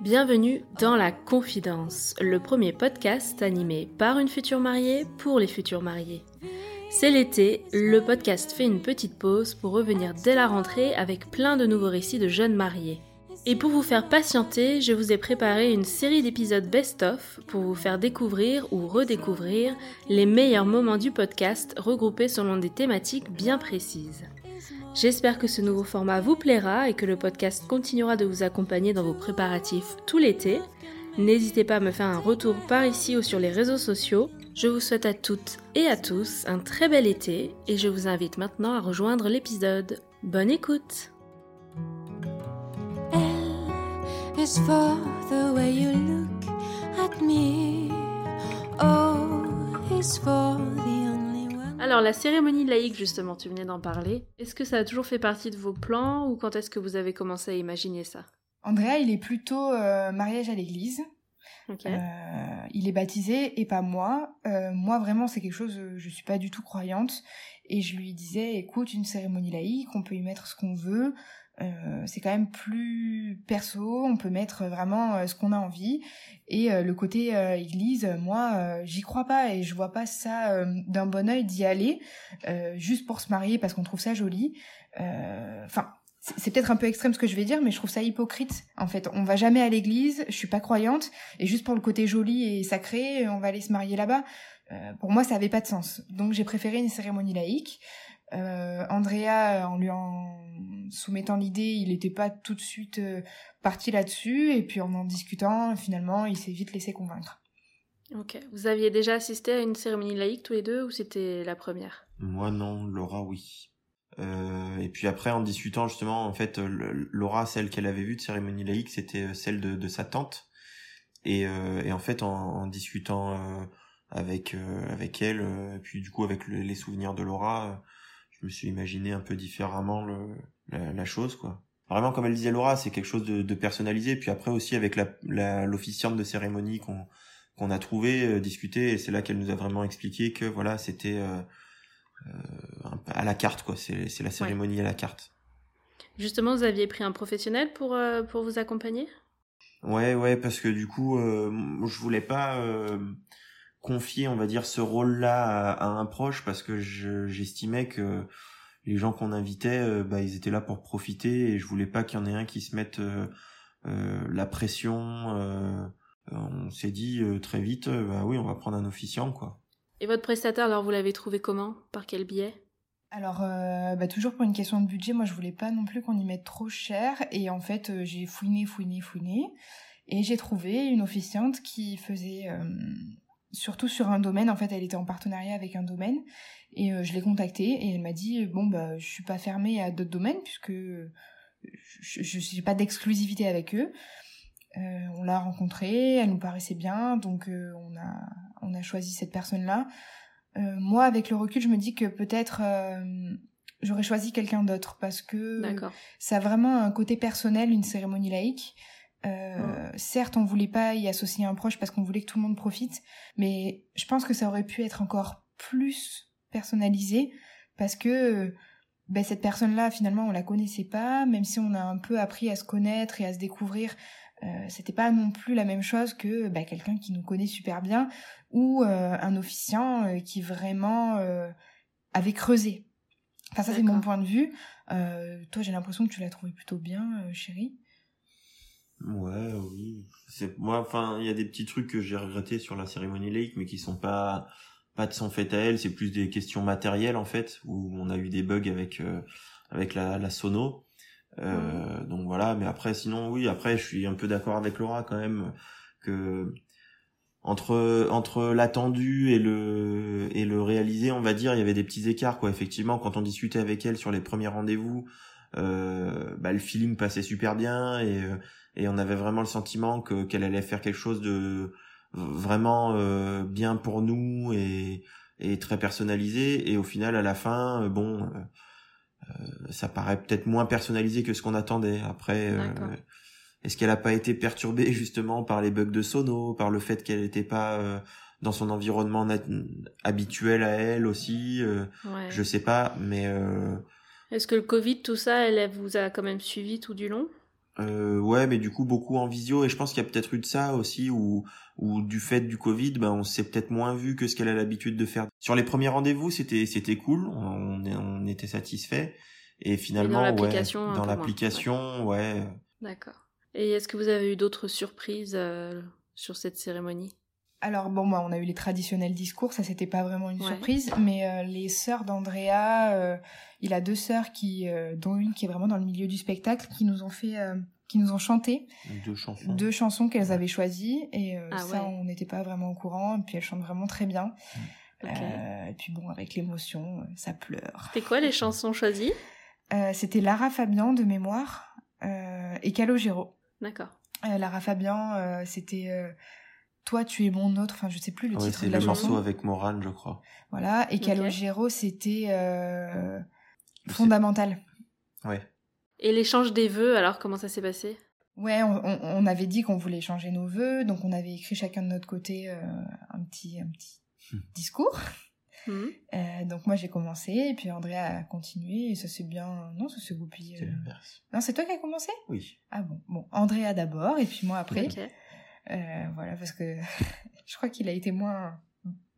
Bienvenue dans La Confidence, le premier podcast animé par une future mariée pour les futurs mariés. C'est l'été, le podcast fait une petite pause pour revenir dès la rentrée avec plein de nouveaux récits de jeunes mariés. Et pour vous faire patienter, je vous ai préparé une série d'épisodes best-of pour vous faire découvrir ou redécouvrir les meilleurs moments du podcast regroupés selon des thématiques bien précises. J'espère que ce nouveau format vous plaira et que le podcast continuera de vous accompagner dans vos préparatifs tout l'été. N'hésitez pas à me faire un retour par ici ou sur les réseaux sociaux. Je vous souhaite à toutes et à tous un très bel été et je vous invite maintenant à rejoindre l'épisode. Bonne écoute L is for the way you look at me. O is for. Alors la cérémonie laïque justement, tu venais d'en parler. Est-ce que ça a toujours fait partie de vos plans ou quand est-ce que vous avez commencé à imaginer ça? Andrea, il est plutôt euh, mariage à l'église. Euh, il est baptisé et pas moi. Euh, moi, vraiment, c'est quelque chose, je suis pas du tout croyante. Et je lui disais, écoute, une cérémonie laïque, on peut y mettre ce qu'on veut. Euh, c'est quand même plus perso, on peut mettre vraiment euh, ce qu'on a envie. Et euh, le côté euh, église, moi, euh, j'y crois pas et je vois pas ça d'un bon œil d'y aller juste pour se marier parce qu'on trouve ça joli. Enfin, c'est peut-être un peu extrême ce que je vais dire, mais je trouve ça hypocrite. En fait, on va jamais à l'église, je suis pas croyante, et juste pour le côté joli et sacré, on va aller se marier là-bas. Euh, pour moi, ça avait pas de sens. Donc j'ai préféré une cérémonie laïque. Euh, Andrea, en lui en soumettant l'idée, il n'était pas tout de suite euh, parti là-dessus, et puis en en discutant, finalement, il s'est vite laissé convaincre. Ok. Vous aviez déjà assisté à une cérémonie laïque tous les deux ou c'était la première? Moi non, Laura oui. Euh, et puis après en discutant justement, en fait, euh, le- Laura, celle qu'elle avait vue de cérémonie laïque, c'était euh, celle de, de sa tante. Et, euh, et en fait, en, en discutant euh, avec euh, avec elle, euh, et puis du coup avec le- les souvenirs de Laura, euh, je me suis imaginé un peu différemment le, la, la chose, quoi. Vraiment, comme elle disait Laura, c'est quelque chose de, de personnalisé. Puis après aussi avec la la- l'officiante de cérémonie qu'on qu'on a trouvé, euh, discuté, et c'est là qu'elle nous a vraiment expliqué que voilà, c'était euh, euh, à la carte, quoi. C'est la cérémonie à la carte. Justement, vous aviez pris un professionnel pour, euh, pour vous accompagner? Ouais, ouais, parce que du coup, je voulais pas confier, on va dire, ce rôle-là à, à un proche parce que je- j'estimais que les gens qu'on invitait, euh, bah, ils étaient là pour profiter et je voulais pas qu'il y en ait un qui se mette euh, euh, la pression. euh, on s'est dit euh, très vite, euh, bah oui, on va prendre un officiant, quoi. Et votre prestataire, alors vous l'avez trouvé comment? Par quel biais? Alors, euh, bah, toujours pour une question de budget, moi je voulais pas non plus qu'on y mette trop cher, et en fait euh, j'ai fouiné, fouiné, fouiné, et j'ai trouvé une officiante qui faisait euh, surtout sur un domaine, en fait elle était en partenariat avec un domaine, et euh, je l'ai contactée, et elle m'a dit, bon bah je suis pas fermée à d'autres domaines, puisque je je suis pas d'exclusivité avec eux. Euh, on l'a rencontrée, elle nous paraissait bien, donc euh, on, a, on a choisi cette personne-là. Euh, moi, avec le recul, je me dis que peut-être euh, j'aurais choisi quelqu'un d'autre parce que ça a vraiment un côté personnel, une cérémonie laïque. Euh, Certes, on voulait pas y associer un proche parce qu'on voulait que tout le monde profite, mais je pense que ça aurait pu être encore plus personnalisé parce que ben, cette personne-là, finalement, on la connaissait pas, même si on a un peu appris à se connaître et à se découvrir. Euh, c'était pas non plus la même chose que ben, quelqu'un qui nous connaît super bien ou euh, un officiant qui vraiment avait creusé. Enfin, ça, c'est mon point de vue. Toi, j'ai l'impression que tu l'as trouvé plutôt bien, chérie. Ouais, oui. C'est moi, enfin, il y a des petits trucs que j'ai regrettés sur la cérémonie laïque, mais qui sont pas pas de son fait à elle. C'est plus des questions matérielles en fait, où on a eu des bugs avec euh, avec la, la sono. Euh, Donc voilà. Mais après, sinon, oui. Après, je suis un peu d'accord avec Laura quand même que entre entre l'attendu et le et le réalisé, on va dire, il y avait des petits écarts quoi. Effectivement, quand on discutait avec elle sur les premiers rendez-vous, euh, bah, le feeling passait super bien et euh, et on avait vraiment le sentiment que qu'elle allait faire quelque chose de vraiment euh, bien pour nous et et très personnalisé. Et au final à la fin euh, bon euh, euh, ça paraît peut-être moins personnalisé que ce qu'on attendait. Après euh, est-ce qu'elle a pas été perturbée justement par les bugs de sono par le fait qu'elle n'était pas euh, dans son environnement habituel à elle aussi Ouais. je sais pas mais euh, Est-ce que le Covid, tout ça, elle vous a quand même suivi tout du long? Euh, ouais, mais du coup beaucoup en visio et je pense qu'il y a peut-être eu de ça aussi ou ou du fait du Covid, ben on s'est peut-être moins vu que ce qu'elle a l'habitude de faire. Sur les premiers rendez-vous, c'était c'était cool, on, on était satisfait et finalement dans ouais, l'application, dans l'application, ouais. D'accord. Et est-ce que vous avez eu d'autres surprises euh, sur cette cérémonie? Alors bon, moi, on a eu les traditionnels discours, ça c'était pas vraiment une surprise, mais euh, les sœurs d'Andrea, euh, il a deux sœurs qui, euh, dont une qui est vraiment dans le milieu du spectacle, qui nous ont fait, qui nous ont chanté deux chansons, deux chansons qu'elles avaient choisies, et ah ça on n'était pas vraiment au courant, et puis elles chantent vraiment très bien. Mm. et puis bon, avec l'émotion, ça pleure. C'était quoi les chansons choisies? C'était Lara Fabian de mémoire et Calogero. D'accord. Lara Fabian, c'était toi, tu es mon autre. Enfin, je sais plus le titre de la le chanson. morceau avec Morane, je crois. Voilà. Et Calogero, c'était euh, fondamental. Ouais. Et l'échange des vœux, alors comment ça s'est passé? Ouais, on, avait dit qu'on voulait changer nos vœux, donc on avait écrit chacun de notre côté euh, un petit, un petit hmm. discours. Hmm. Euh, donc moi j'ai commencé, et puis Andrea a continué, et ça s'est bien... Non, ça s'est goupillé. C'est l'inverse. Non, c'est toi qui as commencé? Oui. Ah bon, bon. Andrea d'abord, et puis moi après. Ok. Euh, voilà, parce que je crois qu'il a été moins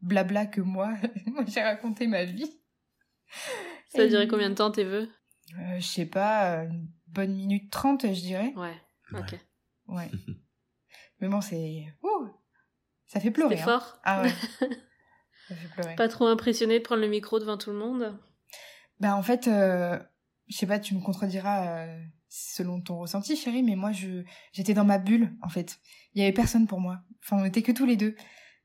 blabla que moi. moi, j'ai raconté ma vie. Ça a duré combien de temps tes vœux? Euh, Je sais pas, une bonne minute trente, je dirais. Ouais, ok. Ouais. Mais bon, c'est. Ouh Ça fait pleurer. C'est hein. fort. Ah ouais. ça fait pleurer. Pas trop impressionné de prendre le micro devant tout le monde? Bah, en fait, euh, je sais pas, tu me contrediras selon ton ressenti, chérie, mais moi, je j'étais dans ma bulle, en fait. Il y avait personne pour moi. Enfin, on était que tous les deux.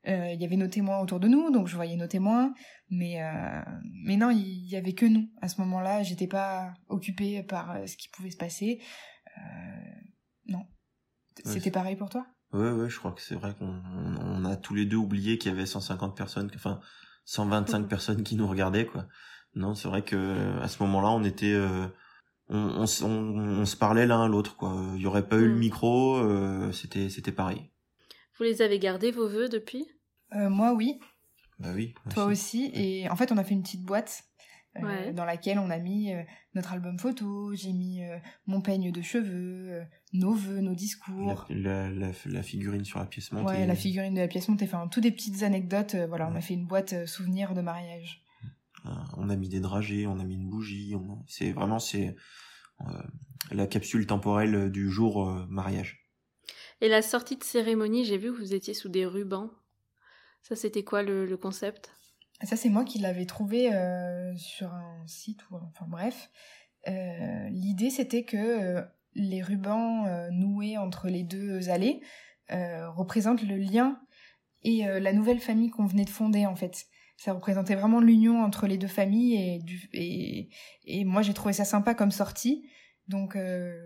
Euh, il y avait nos témoins autour de nous, donc je voyais nos témoins, mais euh, mais non, il y avait que nous à ce moment-là. J'étais pas occupée par euh, ce qui pouvait se passer. non, c'était pareil pour toi? Ouais, ouais, je crois que c'est vrai qu'on on a tous les deux oublié qu'il y avait 150 personnes, enfin 125 personnes qui nous regardaient, quoi. Non, c'est vrai que à ce moment-là, on était on, on, se parlait l'un à l'autre quoi. Il y aurait pas eu le mm. micro, euh, c'était c'était pareil. Vous les avez gardés vos vœux depuis? Euh, Moi oui. Bah oui. Toi aussi. Et en fait on a fait une petite boîte euh, dans laquelle on a mis notre album photo, j'ai mis mon peigne de cheveux, nos vœux, nos discours. La, la, figurine sur la pièce montée. Ouais, la figurine de la pièce montée. Enfin, toutes des petites anecdotes. voilà, on a fait une boîte souvenir de mariage. Euh, on a mis des dragées, on a mis une bougie. C'est vraiment c'est euh, la capsule temporelle du jour euh, mariage. Et la sortie de cérémonie, j'ai vu que vous étiez sous des rubans. Ça, c'était quoi le, concept? Ça, c'est moi qui l'avais trouvé sur un site ou enfin bref. L'idée, c'était que les rubans noués entre les deux allées représentent le lien et la nouvelle famille qu'on venait de fonder en fait ça représentait vraiment l'union entre les deux familles et, du, et, et moi j'ai trouvé ça sympa comme sortie. Donc euh,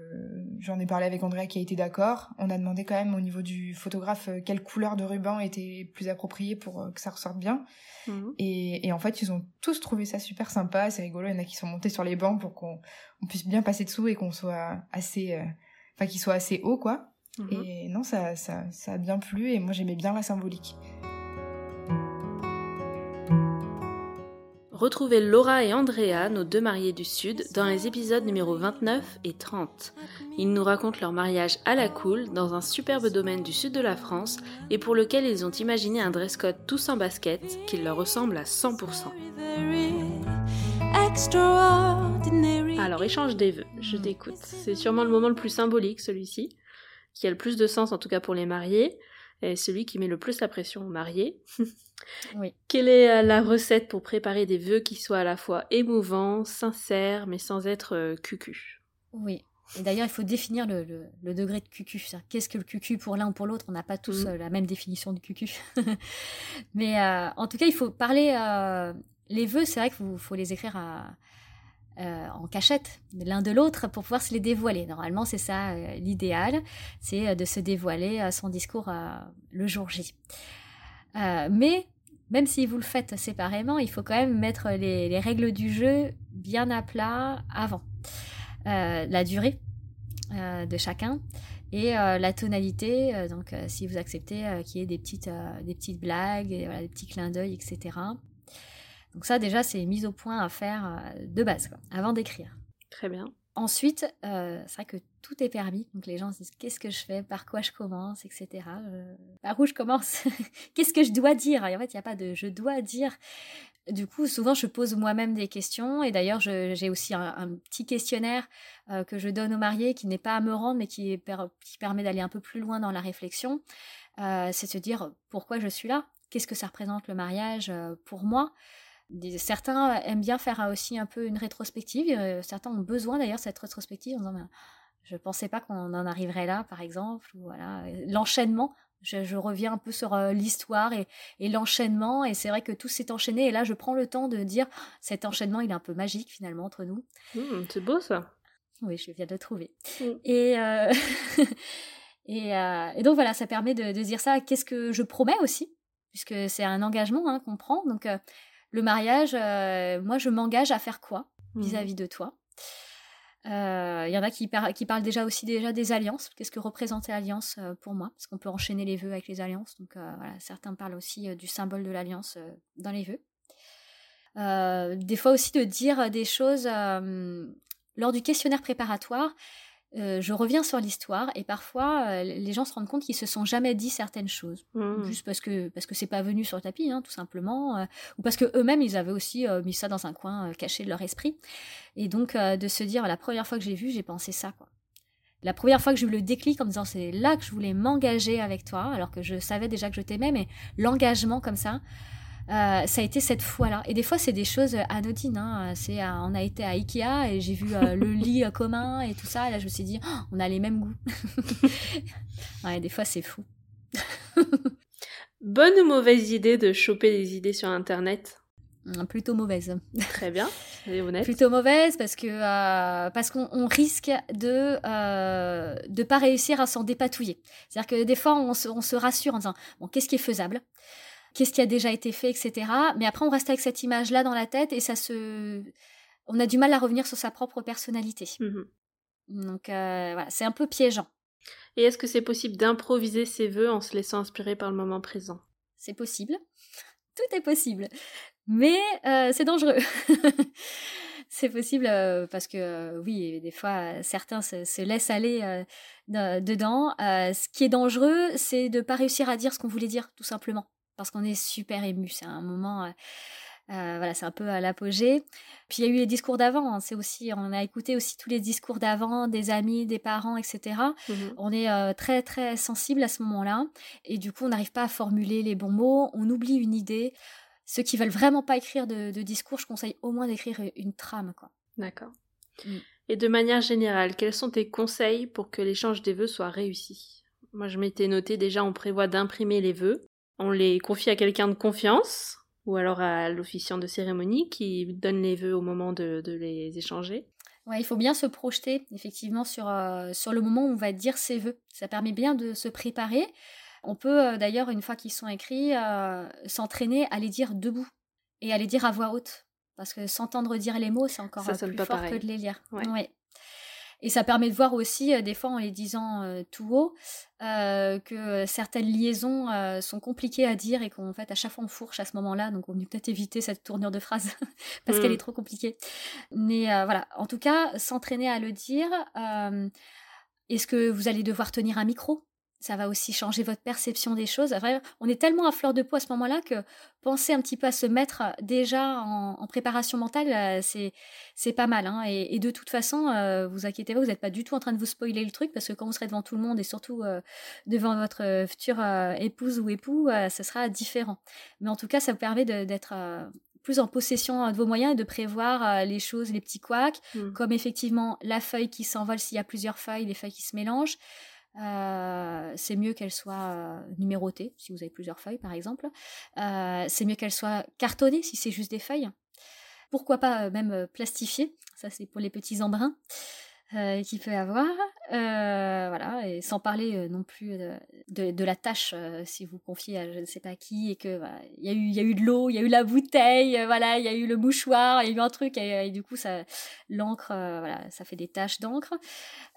j'en ai parlé avec Andrea qui a été d'accord. On a demandé quand même au niveau du photographe euh, quelle couleur de ruban était plus appropriée pour euh, que ça ressorte bien. Mhm. Et, et, en fait ils ont tous trouvé ça super sympa, c'est rigolo. Il y en a qui sont montés sur les bancs pour qu'on on puisse bien passer dessous et qu'on soit assez, enfin qu'il soit assez haut quoi. Mhm. Et non ça, ça ça a bien plu et moi j'aimais bien la symbolique. Retrouvez Laura et Andrea, nos deux mariés du Sud, dans les épisodes numéro 29 et 30. Ils nous racontent leur mariage à la cool dans un superbe domaine du sud de la France et pour lequel ils ont imaginé un dress code tous en basket qui leur ressemble à 100%. Alors échange des vœux, je t'écoute. C'est sûrement le moment le plus symbolique celui-ci, qui a le plus de sens en tout cas pour les mariés, celui qui met le plus la pression aux mariés. Oui. Quelle est euh, la recette pour préparer des vœux qui soient à la fois émouvants, sincères, mais sans être euh, cucu? Oui. Et d'ailleurs, il faut définir le, degré de cucu. Qu'est-ce que le cucu pour l'un ou pour l'autre? On n'a pas tous mm. euh, la même définition de cucu. mais en tout cas, il faut parler. les vœux, c'est vrai qu'il faut, les écrire en cachette l'un de l'autre pour pouvoir se les dévoiler. Normalement, c'est ça l'idéal, c'est de se dévoiler son discours le jour J. Euh, mais même si vous le faites séparément, il faut quand même mettre les, règles du jeu bien à plat avant. Euh, la durée euh, de chacun et la tonalité. donc, si vous acceptez qu'il y ait des petites, des petites blagues, des petits clins d'œil, etc. Donc ça, déjà, c'est mise au point à faire de base, avant d'écrire. Très bien. Ensuite, euh, c'est vrai que tout est permis. Donc les gens se disent qu'est-ce que je fais, par quoi je commence, etc. Euh, par où je commence? Qu'est-ce que je dois dire? Et en fait, il n'y a pas de je dois dire. Du coup, souvent, je pose moi-même des questions. Et d'ailleurs, j'ai aussi un, petit questionnaire euh, que je donne aux mariés qui n'est pas à me rendre, mais qui, qui permet d'aller un peu plus loin dans la réflexion. c'est se dire pourquoi je suis là? Qu'est-ce que ça représente le mariage pour moi? Certains aiment bien faire aussi un peu une rétrospective. Euh, certains ont besoin d'ailleurs de cette rétrospective en disant ben, Je ne pensais pas qu'on en arriverait là, par exemple. voilà. L'enchaînement, je, reviens un peu sur euh, l'histoire et, l'enchaînement. Et c'est vrai que tout s'est enchaîné. Et là, je prends le temps de dire Cet enchaînement, il est un peu magique finalement entre nous. Mmh, c'est beau ça. Oui, je viens de le trouver. Mmh. Et. Euh, et, donc voilà, ça permet de, dire ça. Qu'est-ce que je promets aussi? Puisque c'est un engagement hein, qu'on prend. Donc, le mariage, euh, moi, je m'engage à faire quoi mmh. vis-à-vis de toi? Il euh, y en a qui, qui, parlent déjà aussi déjà des alliances. Qu'est-ce que représente l'alliance euh, pour moi? Parce qu'on peut enchaîner les vœux avec les alliances. Donc voilà, certains parlent aussi du symbole de l'alliance dans les vœux. des fois aussi de dire des choses lors du questionnaire préparatoire. Euh, je reviens sur l'histoire et parfois euh, les gens se rendent compte qu'ils se sont jamais dit certaines choses. Mmh. juste parce que parce que c'est pas venu sur le tapis hein, tout simplement euh, ou parce que eux-mêmes ils avaient aussi mis ça dans un coin caché de leur esprit. Et donc de se dire la première fois que j'ai vu j'ai pensé ça quoi. La première fois que j'ai eu le déclic en me disant c'est là que je voulais m'engager avec toi alors que je savais déjà que je t'aimais mais l'engagement comme ça euh, ça a été cette fois-là. Et des fois, c'est des choses anodines. Hein. C'est, euh, on a été à Ikea et j'ai vu euh, le lit commun et tout ça. Et là, je me suis dit, oh, on a les mêmes goûts. ouais, des fois, c'est fou. Bonne ou mauvaise idée de choper des idées sur Internet? Hum, Plutôt mauvaise. Très bien, c'est honnête. Plutôt mauvaise parce que parce qu'on risque de de pas réussir à s'en dépatouiller. C'est-à-dire que des fois on se, on se rassure en disant bon qu'est-ce qui est faisable? Qu'est-ce qui a déjà été fait, etc. Mais après, on reste avec cette image-là dans la tête et ça se... On a du mal à revenir sur sa propre personnalité. Mmh Donc euh, voilà, c'est un peu piégeant. Et est-ce que c'est possible d'improviser ses voeux en se laissant inspirer par le moment présent? C'est possible. Tout est possible. Mais euh, c'est dangereux. c'est possible euh, parce que oui, des fois, certains se, laissent aller dedans. ce qui est dangereux, c'est de ne pas réussir à dire ce qu'on voulait dire, tout simplement parce qu'on est super ému. C'est un moment, euh, euh, voilà, c'est un peu à l'apogée. Puis il y a eu les discours d'avant. Hein. c'est aussi, on a écouté aussi tous les discours d'avant, des amis, des parents, etc. Mmh on est euh, très très sensible à ce moment-là, et du coup, on n'arrive pas à formuler les bons mots. On oublie une idée. Ceux qui veulent vraiment pas écrire de, discours, je conseille au moins d'écrire une trame, quoi. D'accord. Mmh. Et de manière générale, quels sont tes conseils pour que l'échange des vœux soit réussi? Moi, je m'étais noté déjà, on prévoit d'imprimer les vœux on les confie à quelqu'un de confiance ou alors à l'officiant de cérémonie qui donne les vœux au moment de, les échanger. Ouais, il faut bien se projeter effectivement sur, euh, sur le moment où on va dire ses vœux. Ça permet bien de se préparer. On peut euh, d'ailleurs, une fois qu'ils sont écrits, euh, s'entraîner à les dire debout et à les dire à voix haute. Parce que s'entendre dire les mots, c'est encore plus fort que de les lire. Ouais. Et ça permet de voir aussi, euh, des fois en les disant euh, tout haut, euh, que certaines liaisons sont compliquées à dire et qu'en fait, à chaque fois, on fourche à ce moment-là. Donc, on peut peut-être éviter cette tournure de phrase parce qu'elle mmh. est trop compliquée. Mais voilà, en tout cas, s'entraîner à le dire. Est-ce que vous allez devoir tenir un micro? Ça va aussi changer votre perception des choses. on est tellement à fleur de peau à ce moment-là que penser un petit peu à se mettre déjà en, préparation mentale, euh, c'est c'est pas mal. Hein. Et, de toute façon, euh, vous inquiétez pas, vous n'êtes pas du tout en train de vous spoiler le truc parce que quand vous serez devant tout le monde et surtout euh, devant votre future épouse ou époux, ce sera différent. Mais en tout cas, ça vous permet d'être plus en possession de vos moyens et de prévoir les choses, les petits couacs, mmh. comme effectivement la feuille qui s'envole s'il y a plusieurs feuilles, les feuilles qui se mélangent, euh, c'est mieux qu'elle soit euh, numérotée, si vous avez plusieurs feuilles par exemple. Euh, c'est mieux qu'elle soit cartonnée, si c'est juste des feuilles. Pourquoi pas même plastifiée, ça c'est pour les petits embruns euh, qu'il peut avoir. Euh, voilà, et sans parler euh, non plus de, la tâche si vous confiez à je ne sais pas qui et que il y a eu y a eu de l'eau, il y a eu la bouteille, voilà, il y a eu le mouchoir, il y a eu un truc et, du coup ça l'encre voilà, ça fait des taches d'encre.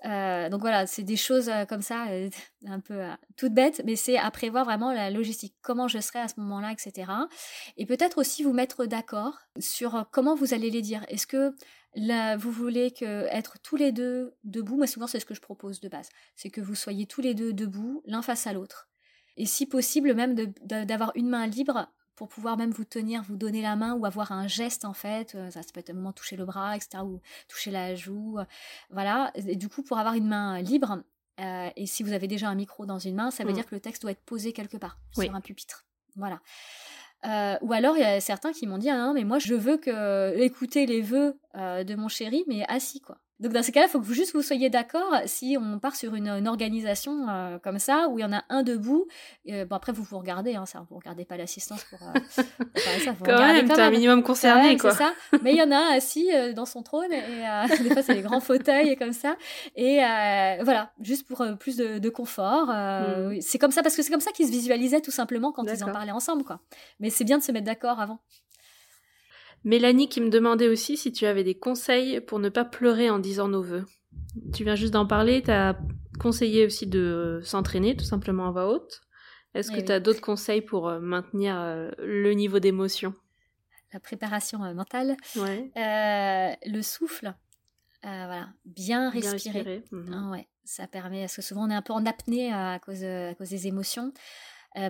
donc voilà, c'est des choses comme ça un peu toutes bêtes, mais c'est à prévoir vraiment la logistique, comment je serai à ce moment-là, etc. Et peut-être aussi vous mettre d'accord sur comment vous allez les dire. Est-ce que Là, vous voulez que être tous les deux debout. Moi, souvent, c'est ce que je propose de base. C'est que vous soyez tous les deux debout, l'un face à l'autre. Et si possible, même d'avoir une main libre pour pouvoir même vous tenir, vous donner la main ou avoir un geste en fait. Euh, ça, peut être un moment toucher le bras, etc. ou toucher la joue. Euh, voilà. Et du coup, pour avoir une main libre, euh, et si vous avez déjà un micro dans une main, ça veut mm. dire que le texte doit être posé quelque part sur un pupitre. Voilà. Ou alors, il y a certains qui m'ont dit ah non, mais moi, je veux que écouter les vœux de mon chéri, mais assis, quoi. Donc dans ces cas-là, il faut que vous, juste vous soyez d'accord si on part sur une, organisation euh, comme ça, où il y en a un debout. Euh, bon après, vous vous regardez, hein, ça, vous regardez pas l'assistance pour... Euh, ça, vous quand même, t'es un minimum concerné, quoi. Ça. Mais il y en a un assis dans son trône, et des fois c'est des grands fauteuils comme ça. Et voilà, juste pour plus de, confort. Hmm. C'est comme ça, parce que c'est comme ça qu'ils se visualisaient tout simplement quand ils en parlaient ensemble, quoi. Mais c'est bien de se mettre d'accord avant. Mélanie qui me demandait aussi si tu avais des conseils pour ne pas pleurer en disant nos voeux. Tu viens juste d'en parler, tu as conseillé aussi de s'entraîner tout simplement à voix haute. Est-ce que tu as d'autres conseils pour euh, maintenir euh, le niveau d'émotion? La préparation euh, mentale. Ouais. le souffle. voilà, bien respirer. Mhm. Ah ouais, ça permet, parce que souvent on est un peu en apnée à cause, à cause des émotions.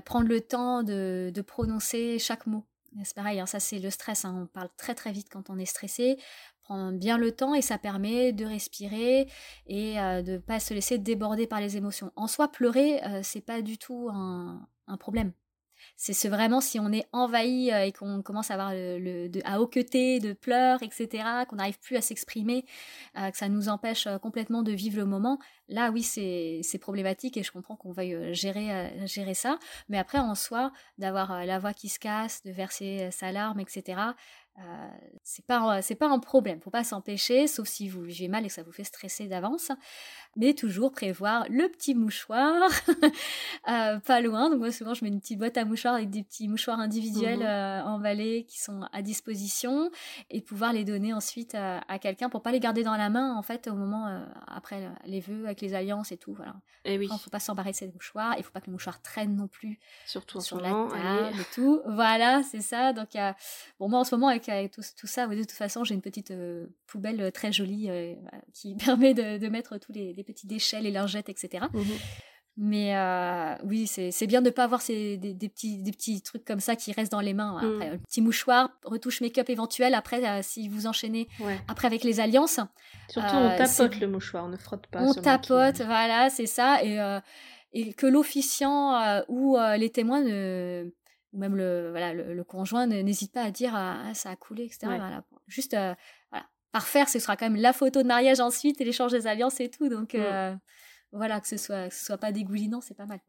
prendre le temps de, de prononcer chaque mot. C'est pareil, hein, ça c'est le stress, hein. on parle très très vite quand on est stressé, prendre bien le temps et ça permet de respirer et euh, de ne pas se laisser déborder par les émotions. En soi, pleurer, euh, c'est pas du tout un, problème. C'est vraiment si on est envahi euh, et qu'on commence à avoir le, à hoqueter de pleurs, etc., qu'on n'arrive plus à s'exprimer, que ça nous empêche complètement de vivre le moment. Là, oui, c'est problématique et je comprends qu'on veuille gérer, gérer ça. Mais après, en soi, d'avoir la voix qui se casse, de verser sa larme, etc., euh, c'est pas c'est pas un problème, faut pas s'empêcher, sauf si vous vivez mal et que ça vous fait stresser d'avance. Mais toujours prévoir le petit mouchoir, euh, pas loin. Donc moi souvent je mets une petite boîte à mouchoirs avec des petits mouchoirs individuels mmh euh, emballés qui sont à disposition et pouvoir les donner ensuite à quelqu'un pour pas les garder dans la main en fait au moment après les vœux avec les alliances et tout. Voilà. Et eh oui. faut pas s'embarrer de ces mouchoirs. Il faut pas que le mouchoir traîne non plus. Surtout sur la table et tout. Voilà, c'est ça. Donc bon moi en ce moment avec avec, tout, ça, de toute façon, j'ai une petite euh, poubelle euh, très jolie euh, qui permet de, mettre tous les, petits déchets, les lingettes, etc. Mmh Mais oui, c'est bien de ne pas avoir ces, des, petits, des petits trucs comme ça qui restent dans les mains. Mmh. Après, un petit mouchoir, retouche make-up éventuelle, après, si vous enchaînez, après avec les alliances. Surtout, on tapote le mouchoir, on ne frotte pas. On tapote, voilà, c'est ça. Et, et que l'officiant ou les témoins ne ou même le, voilà, le, conjoint n'hésite pas à dire ah, ah, ça a coulé, etc. Juste euh, voilà. parfaire, ce sera quand même la photo de mariage ensuite et l'échange des alliances et tout. Donc mm. euh, voilà, que ce soit, que ce soit pas dégoulinant, c'est pas mal.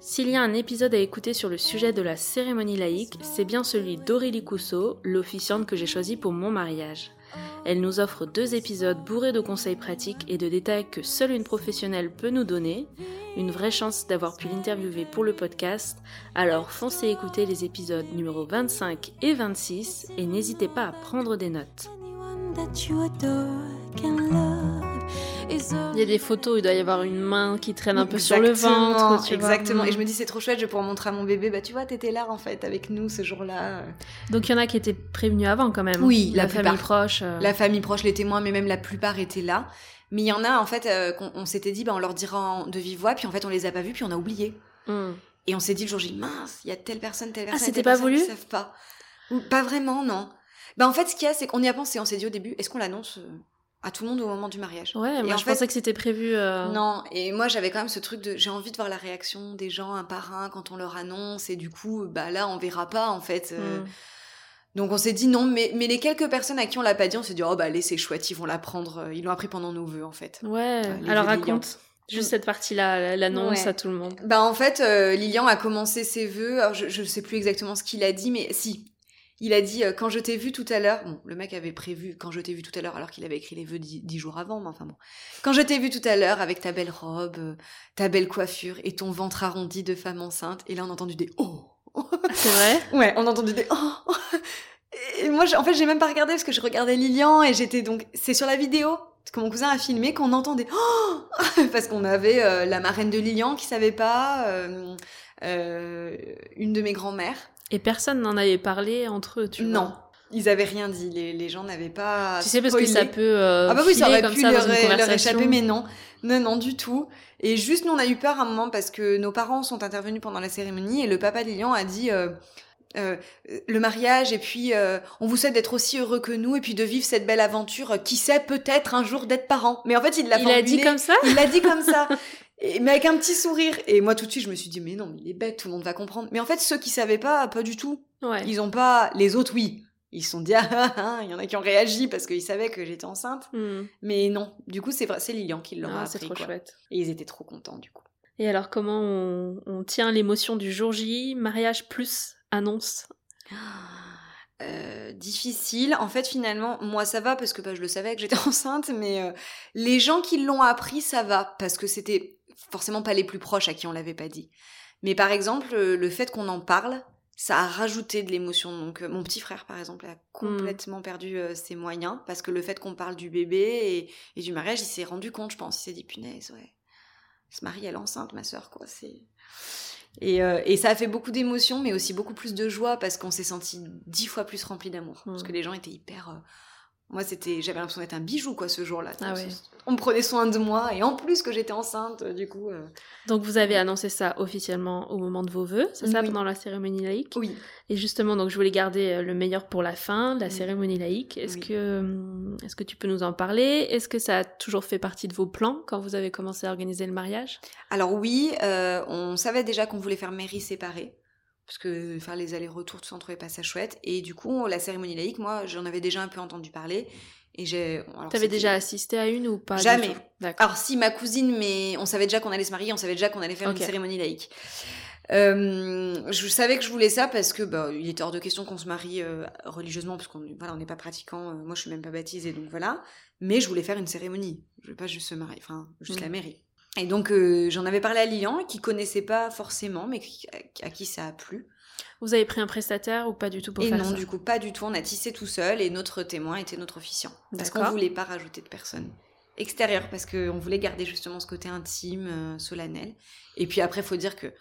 S'il y a un épisode à écouter sur le sujet de la cérémonie laïque, c'est bien celui d'Aurélie Cousseau, l'officiante que j'ai choisie pour mon mariage. Elle nous offre deux épisodes bourrés de conseils pratiques et de détails que seule une professionnelle peut nous donner. Une vraie chance d'avoir pu l'interviewer pour le podcast. Alors foncez écouter les épisodes numéro 25 et 26 et n'hésitez pas à prendre des notes. Il y a des photos, il doit y avoir une main qui traîne un peu sur le ventre. Tu exactement. Et je me dis, c'est trop chouette, je vais pouvoir montrer à mon bébé, bah tu vois, t'étais là en fait avec nous ce jour-là. Donc il y en a qui étaient prévenus avant quand même. Oui, la, famille proche. Euh. La famille proche, les témoins, mais même la plupart étaient là. Mais il y en a en fait, euh, on, s'était dit, bah on leur dira de vive voix, puis en fait on les a pas vus, puis on a oublié. Hmm. Et on s'est dit le jour J, mince, il y a telle personne, telle ah, personne. Ah, c'était pas voulu Ils savent pas. Pas vraiment, non. Bah en fait, ce qu'il y a, c'est qu'on y a pensé. On s'est dit au début, est-ce qu'on l'annonce euh, à tout le monde au moment du mariage. Ouais, moi je pensais que c'était prévu. Euh, non, et moi j'avais quand même ce truc de j'ai envie de voir la réaction des gens un par un quand on leur annonce et du coup bah là on verra pas en fait. Euh. Hmm. Donc on s'est dit non, mais, mais les quelques personnes à qui on l'a pas dit, on s'est dit oh bah allez c'est chouette, ils vont l'apprendre, euh, ils l'ont appris pendant nos vœux en fait. Ouais. Alors raconte. Juste cette partie-là, l'annonce à tout le monde. Bah en fait, Lilian a commencé ses vœux. Alors je, je sais plus exactement ce qu'il a dit, mais si, il a dit euh, quand je t'ai vu tout à l'heure. Bon, le mec avait prévu quand je t'ai vu tout à l'heure alors qu'il avait écrit les vœux dix, jours avant, mais enfin bon. Quand je t'ai vu tout à l'heure avec ta belle robe, euh, ta belle coiffure et ton ventre arrondi de femme enceinte. Et là, on a entendu des oh. C'est vrai? ouais, on a entendu des oh. Et moi, en fait, j'ai même pas regardé parce que je regardais Lilian et j'étais donc. C'est sur la vidéo que mon cousin a filmé qu'on entendait oh parce qu'on avait euh, la marraine de Lilian qui savait pas, une de mes grand-mères Et personne n'en avait parlé entre eux, tu vois Non, ils avaient rien dit. Les, les gens n'avaient pas. Tu sais, parce que ça peut. euh, Ah bah oui, ça aurait pu ça leur, échapper, mais non. Non, non, du tout. Et juste, nous, on a eu peur à un moment parce que nos parents sont intervenus pendant la cérémonie et le papa de Lilian a dit euh, euh, le mariage et puis euh, on vous souhaite d'être aussi heureux que nous et puis de vivre cette belle aventure. Qui sait, peut-être un jour d'être parents. Mais en fait, il l'a Il a dit formulé- comme ça? Il l'a dit comme ça. Et, mais avec un petit sourire. Et moi, tout de suite, je me suis dit, mais non, mais il est bête, tout le monde va comprendre. Mais en fait, ceux qui savaient pas, pas du tout. Ouais. Ils ont pas. Les autres, oui. Ils se sont dit, ah, ah, ah, il y en a qui ont réagi parce qu'ils savaient que j'étais enceinte. Hmm. Mais non, du coup, c'est vrai, c'est Lilian qui leur a Ah, c'est appris. trop quoi. chouette. Et ils étaient trop contents, du coup. Et alors, comment on, on tient l'émotion du jour J, mariage plus annonce? Euh, difficile. En fait, finalement, moi, ça va parce que bah, je le savais que j'étais enceinte, mais euh, les gens qui l'ont appris, ça va parce que c'était forcément pas les plus proches à qui on l'avait pas dit. Mais par exemple, euh, le fait qu'on en parle, ça a rajouté de l'émotion. Donc, euh, mon petit frère, par exemple, a complètement perdu euh, ses moyens parce que le fait qu'on parle du bébé et, et du mariage, il s'est rendu compte, je pense. Il s'est dit, punaise, ouais. Se marie, elle est enceinte, ma sœur, quoi. C'est. Et, euh, et ça a fait beaucoup d'émotions, mais aussi beaucoup plus de joie parce qu'on s'est senti dix fois plus rempli d'amour. Parce Mm. que les gens étaient hyper. euh, Moi, c'était, j'avais l'impression d'être un bijou, quoi, ce jour-là. Ah ouais. On me prenait soin de moi, et en plus que j'étais enceinte, du coup. euh, Donc, vous avez annoncé ça officiellement au moment de vos vœux, c'est ça, Oui. pendant la cérémonie laïque? Oui. Et justement, donc je voulais garder euh, le meilleur pour la fin, la Oui. cérémonie laïque. Est-ce Oui. que, hum, est-ce que tu peux nous en parler? Est-ce que ça a toujours fait partie de vos plans quand vous avez commencé à organiser le mariage? Alors oui, euh, on savait déjà qu'on voulait faire mairie séparée. Parce que faire les allers-retours, tout ça, on trouvait pas ça chouette. Et du coup, la cérémonie laïque, moi, j'en avais déjà un peu entendu parler. Et j'ai. T'avais déjà assisté à une ou pas Jamais. Alors si ma cousine, mais on savait déjà qu'on allait se marier, on savait déjà qu'on allait faire une cérémonie laïque. Euh, je savais que je voulais ça parce que bah, il était hors de question qu'on se marie euh, religieusement parce qu'on voilà on n'est pas pratiquant. euh, moi je suis même pas baptisée donc voilà. Mais je voulais faire une cérémonie. Je voulais pas juste se marier, enfin juste Mm. la mairie. Et donc euh, j'en avais parlé à Lian qui connaissait pas forcément mais qui- à qui ça a plu. Vous avez pris un prestataire ou pas du tout pour Et faire non ça du coup pas du tout. On a tissé tout seul et notre témoin était notre officiant parce qu'on voulait pas rajouter de personne extérieure parce qu'on voulait garder justement ce côté intime, euh, solennel. Et puis après, faut dire que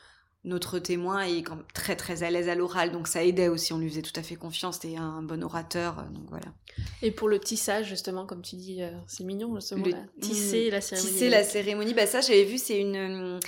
notre témoin est quand même très très à l'aise à l'oral, donc ça aidait aussi. On lui faisait tout à fait confiance. C'était un bon orateur, euh, donc voilà. Et pour le tissage, justement, comme tu dis, euh, c'est mignon ce Le-. Tisser Mm. la cérémonie. Tisser la cérémonie, bah ça j'avais vu, c'est une.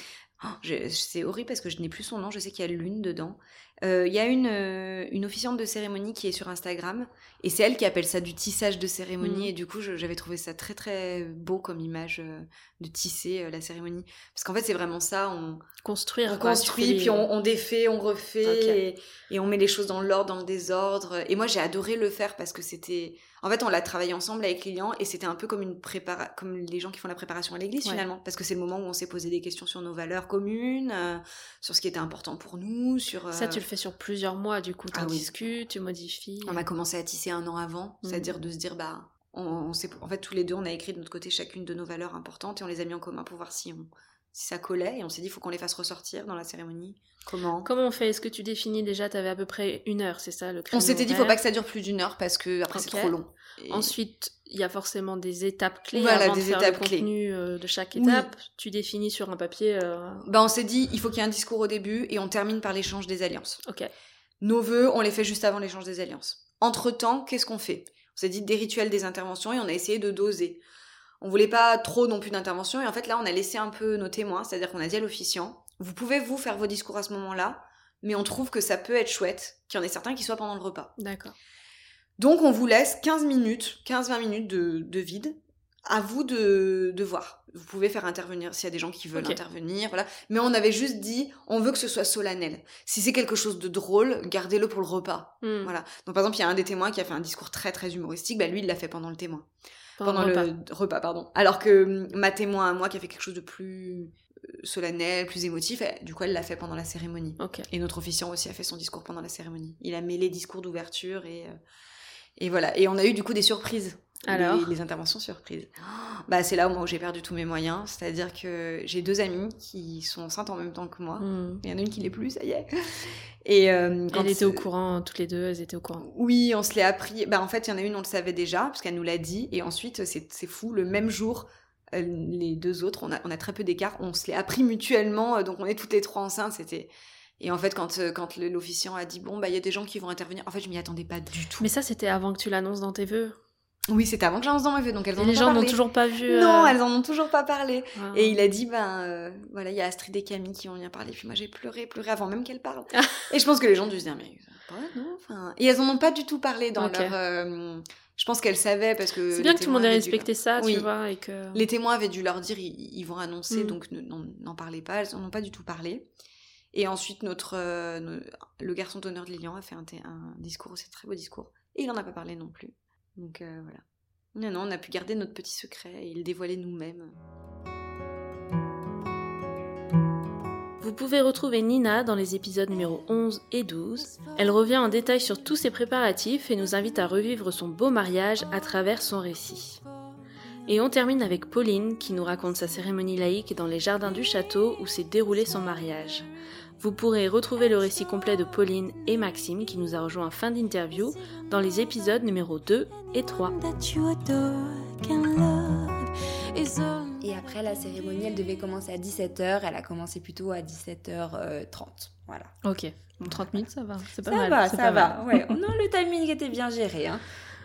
oh, c'est horrible parce que je n'ai plus son nom. Je sais qu'il y a lune dedans. Euh, Il y a une euh, une officiante de cérémonie qui est sur Instagram et c'est elle qui appelle ça du tissage de cérémonie Mhm. et du coup j'avais trouvé ça très très beau comme image euh, de tisser euh, la cérémonie parce qu'en fait c'est vraiment ça on, Construire. on quoi, construit puis on, on défait on refait et, et on met les choses dans l'ordre dans le désordre et moi j'ai adoré le faire parce que c'était en fait on l'a travaillé ensemble avec Lilian et c'était un peu comme une prépara comme les gens qui font la préparation à l'église Ouais. finalement parce que c'est le moment où on s'est posé des questions sur nos valeurs communes euh, sur ce qui était important pour nous sur euh, Ça, tu le sur plusieurs mois, du coup. Tu Ah oui. discutes, tu modifies. on a commencé à tisser un an avant, c'est-à-dire de se dire bah on, on en fait tous les deux on a écrit de notre côté chacune de nos valeurs importantes et on les a mis en commun pour voir si on si ça collait et on s'est dit il faut qu'on les fasse ressortir dans la cérémonie. Comment? Comment on fait? Est-ce que tu définis déjà Tu avais à peu près une heure, c'est ça le On s'était dit faut horaire pas que ça dure plus d'une heure parce que après c'est trop long. Et- Ensuite, il y a forcément des étapes clés Voilà, avant des de faire étapes le clés. contenu euh, de chaque Oui. étape. Tu définis sur un papier. euh, bah on s'est dit il faut qu'il y ait un discours au début et on termine par l'échange des alliances. Ok. Nos vœux, on les fait juste avant l'échange des alliances. Entre-temps, qu'est-ce qu'on fait? On s'est dit des rituels, des interventions et on a essayé de doser. On voulait pas trop non plus d'interventions et en fait là on a laissé un peu nos témoins, c'est-à-dire qu'on a dit à l'officiant, vous pouvez vous faire vos discours à ce moment-là, mais on trouve que ça peut être chouette qu'il y en ait certains qui soient pendant le repas. D'accord. Donc on vous laisse 15 minutes, 15-20 minutes de, de vide. À vous de, de voir. Vous pouvez faire intervenir s'il y a des gens qui veulent intervenir, voilà. Mais on avait juste dit, on veut que ce soit solennel. Si c'est quelque chose de drôle, gardez-le pour le repas. Hmm. Voilà. Donc par exemple, il y a un des témoins qui a fait un discours très très humoristique. Bah lui, il l'a fait pendant le témoin, Pendant, pendant le repas. repas, pardon. Alors que hum, ma témoin à moi, qui a fait quelque chose de plus euh, solennel, plus émotif, elle- du coup, elle l'a fait pendant la cérémonie. Et notre officiant aussi a fait son discours pendant la cérémonie. Il a mêlé discours d'ouverture et euh, et voilà. Et on a eu du coup des surprises. Alors les, les interventions surprises. Bah c'est là où moi j'ai perdu tous mes moyens. C'est-à-dire que j'ai deux amies qui sont enceintes en même temps que moi. Hmm. Il y en a une qui l'est plus, ça y est. Et euh, quand Elles étaient au courant, toutes les deux, elles étaient au courant. oui, on se l'est appris. Bah, en fait, il y en a une, on le savait déjà, parce qu'elle nous l'a dit. Et ensuite, c'est fou, le même jour, euh, les deux autres, on a, on a très peu d'écart, on se l'est appris mutuellement. euh, Donc, on est toutes les trois enceintes. C'était. Et en fait, quand, quand l'officiant a dit bon, bah il y a des gens qui vont intervenir, en fait, je m'y attendais pas du tout. Mais ça, c'était avant que tu l'annonces dans tes vœux. Oui, c'était avant que je lance dans mes vœux, donc elles en ont les pas gens n'ont toujours pas vu. Non, euh, elles en ont toujours pas parlé. ah. Et il a dit, ben euh, voilà, il y a Astrid et Camille qui ont bien parlé. Puis moi, j'ai pleuré, pleuré avant même qu'elles parlent. Ah. et je pense que les gens ont dû se dire, mais ouais, non, enfin. Et elles en ont pas du tout parlé dans leur. euh, je pense qu'elles savaient parce que. C'est bien que tout le monde ait respecté ça, Oui. tu vois, et que. Les témoins avaient dû leur dire, ils, ils vont annoncer, Mm. donc ne- n'en parlez pas. Elles en ont pas du tout parlé. Et ensuite, notre, euh, no- le garçon d'honneur de Lilian a fait un, un discours aussi, très beau discours. Et il en a pas parlé non plus. Donc euh, voilà. Non, non, on a pu garder notre petit secret et le dévoiler nous-mêmes. Vous pouvez retrouver Nina dans les épisodes numéro 11 et 12. Elle revient en détail sur tous ses préparatifs et nous invite à revivre son beau mariage à travers son récit. Et on termine avec Pauline qui nous raconte sa cérémonie laïque dans les jardins du château où s'est déroulé son mariage. Vous pourrez retrouver le récit complet de Pauline et Maxime qui nous a rejoint en fin d'interview dans les épisodes numéro 2 et 3. that you adore can love is all Et après, la cérémonie, elle devait commencer à 17h. Elle a commencé plutôt à 17h30. Voilà. Ok, bon, 30 minutes ça va, c'est pas ça mal. va, ça pas va. Ouais. Non, le timing était bien géré. Hein.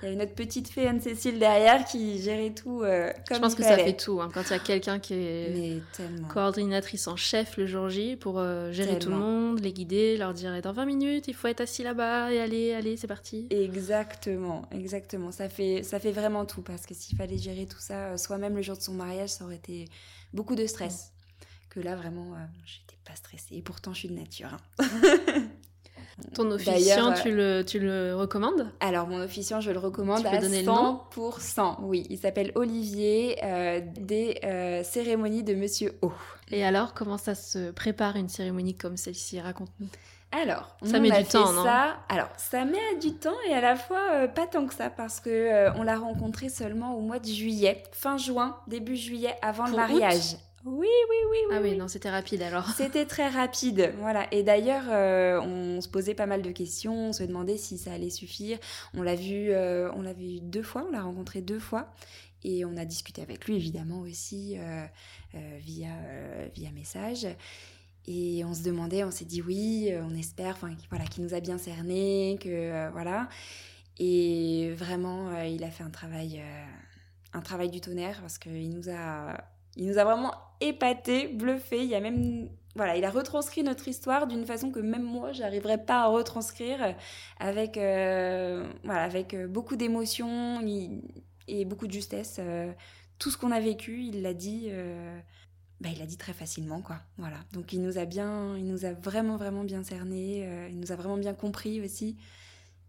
Il y avait notre petite fée Anne-Cécile derrière qui gérait tout euh, comme Je pense il que ça fait tout hein, quand il y a quelqu'un qui est coordinatrice en chef le jour J pour euh, gérer tout le monde, les guider, leur dire dans 20 minutes il faut être assis là-bas et allez, allez, c'est parti. Exactement, exactement. Ça fait, ça fait vraiment tout parce que s'il fallait gérer tout ça euh, soi-même le jour de son mariage, ça aurait été beaucoup de stress. Que là, vraiment, euh, j'étais pas stressée. Et pourtant, je suis de nature. hein. Ton officiant, euh, tu, le, tu le recommandes Alors, mon officiant, je le recommande Tu à donner le nom 100%. Oui, il s'appelle Olivier euh, des euh, cérémonies de Monsieur O. Et alors, comment ça se prépare une cérémonie comme celle-ci? Raconte-nous. Alors, Ça met a du fait temps, non? ça. Alors, ça met du temps et à la fois euh, pas tant que ça parce que euh, on l'a rencontré seulement au mois de juillet, fin juin, début juillet, avant Pour le mariage. Oui, oui, oui, oui. Ah oui, oui. non, c'était rapide alors. C'était très rapide, voilà. Et d'ailleurs, euh, on se posait pas mal de questions, on se demandait si ça allait suffire. On l'a vu, euh, on l'a vu deux fois, on l'a rencontré deux fois, et on a discuté avec lui évidemment aussi euh, via via message. Et on se demandait, on s'est dit oui, on espère, enfin voilà, qu'il nous a bien cerné, que voilà. Et vraiment, il a fait un travail, un travail du tonnerre parce qu'il nous a, il nous a vraiment épaté, bluffé. Il a même, voilà, il a retranscrit notre histoire d'une façon que même moi, j'arriverais pas à retranscrire avec, euh, voilà, avec euh, beaucoup d'émotion et beaucoup de justesse. euh, tout ce qu'on a vécu, il l'a dit. euh, bah, il l'a dit très facilement, quoi. Voilà. Donc il nous a bien, il nous a vraiment, vraiment bien cerné. euh, il nous a vraiment bien compris aussi.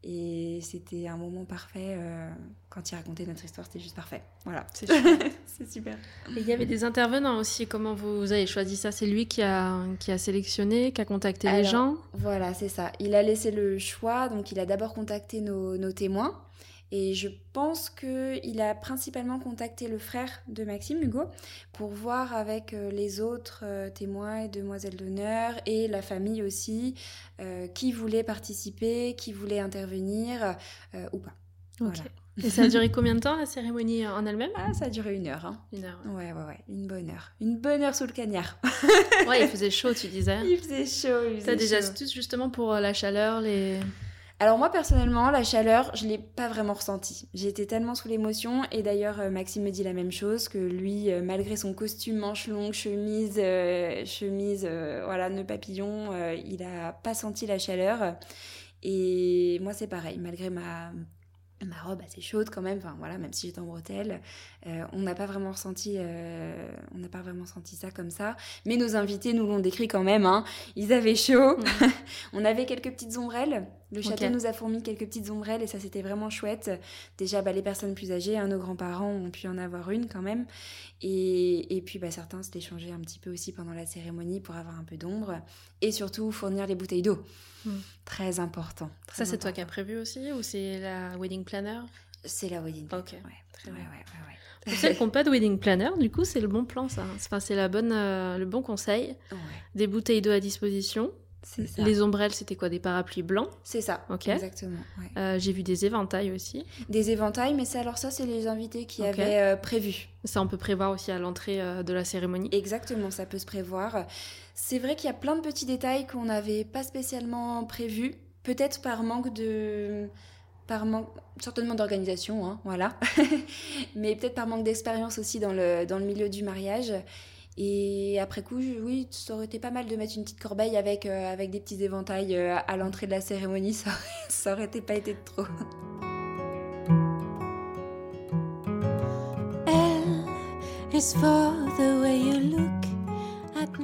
Et c'était un moment parfait. euh, quand il racontait notre histoire, c'était juste parfait. Voilà. C'est super. C'est super. Et il y avait des intervenants aussi. Comment vous avez choisi ça? C'est lui qui a, qui a sélectionné, qui a contacté les gens? Voilà, c'est ça. Il a laissé le choix, donc il a d'abord contacté nos, nos témoins. Et je pense qu'il a principalement contacté le frère de Maxime, Hugo, pour voir avec euh, les autres euh, témoins et demoiselles d'honneur et la famille aussi, euh, qui voulait participer, qui voulait intervenir euh, ou pas. Ok. Voilà. Et ça a duré combien de temps la cérémonie en elle-même? Ah, ça a duré une heure. Hein. Une heure. Ouais, ouais, ouais. Une bonne heure. Une bonne heure sous le cagnard. Ouais, il faisait chaud, tu disais. il faisait chaud. il T'as faisait astuces justement pour la chaleur, les. Alors moi personnellement, la chaleur, je l'ai pas vraiment ressentie. Été tellement sous l'émotion et d'ailleurs euh, Maxime me dit la même chose que lui, euh, malgré son costume manche longue, chemise, euh, chemise, euh, voilà, nœud papillon, euh, il a pas senti la chaleur. Et moi c'est pareil, malgré ma ma robe assez chaude quand même, enfin voilà, même si j'étais en bretelles, euh, on n'a pas vraiment ressenti, euh, on n'a pas vraiment senti ça comme ça. Mais nos invités nous l'ont décrit quand même, hein. Ils avaient chaud. on avait quelques petites ombrelles. Le château nous a fourni quelques petites ombrelles et ça c'était vraiment chouette. Déjà, bah, les personnes plus âgées, hein, nos grands-parents ont pu en avoir une quand même. Et, et puis bah, certains s'étaient changés un petit peu aussi pendant la cérémonie pour avoir un peu d'ombre. Et surtout fournir les bouteilles d'eau. Mm. Très important. très Ça, c'est toi qui as prévu aussi ou c'est la wedding planner? C'est la wedding. Ok. Ouais, Très ouais, bien. ouais. Pour celles qui n'ont pas de wedding planner, du coup, c'est le bon plan, ça. Enfin, c'est la bonne, euh, le bon conseil. Ouais. Des bouteilles d'eau à disposition. Ça. Les ombrelles, c'était quoi Des parapluies blancs C'est ça. Ok. Exactement. ouais. Euh, J'ai vu des éventails aussi. Des éventails, mais c'est alors ça, c'est les invités qui avaient euh, prévu. Ça, on peut prévoir aussi à l'entrée euh, de la cérémonie. Exactement, ça peut se prévoir. C'est vrai qu'il y a plein de petits détails qu'on n'avait pas spécialement prévus, peut-être par manque de. Par manque, certainement d'organisation, hein, voilà. Mais peut-être par manque d'expérience aussi dans le, dans le milieu du mariage. Et après coup, je- oui, ça aurait été pas mal de mettre une petite corbeille avec, euh, avec des petits éventails euh, à l'entrée de la cérémonie, ça, aurait- ça aurait été pas été de trop.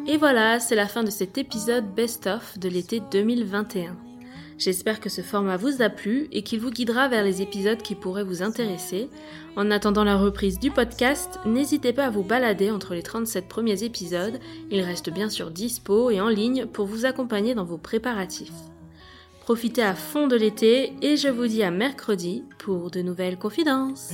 Et voilà, c'est la fin de cet épisode best-of de l'été 2021. J'espère que ce format vous a plu et qu'il vous guidera vers les épisodes qui pourraient vous intéresser. En attendant la reprise du podcast, n'hésitez pas à vous balader entre les 37 premiers épisodes. Ils restent bien sûr dispo et en ligne pour vous accompagner dans vos préparatifs. Profitez à fond de l'été et je vous dis à mercredi pour de nouvelles confidences.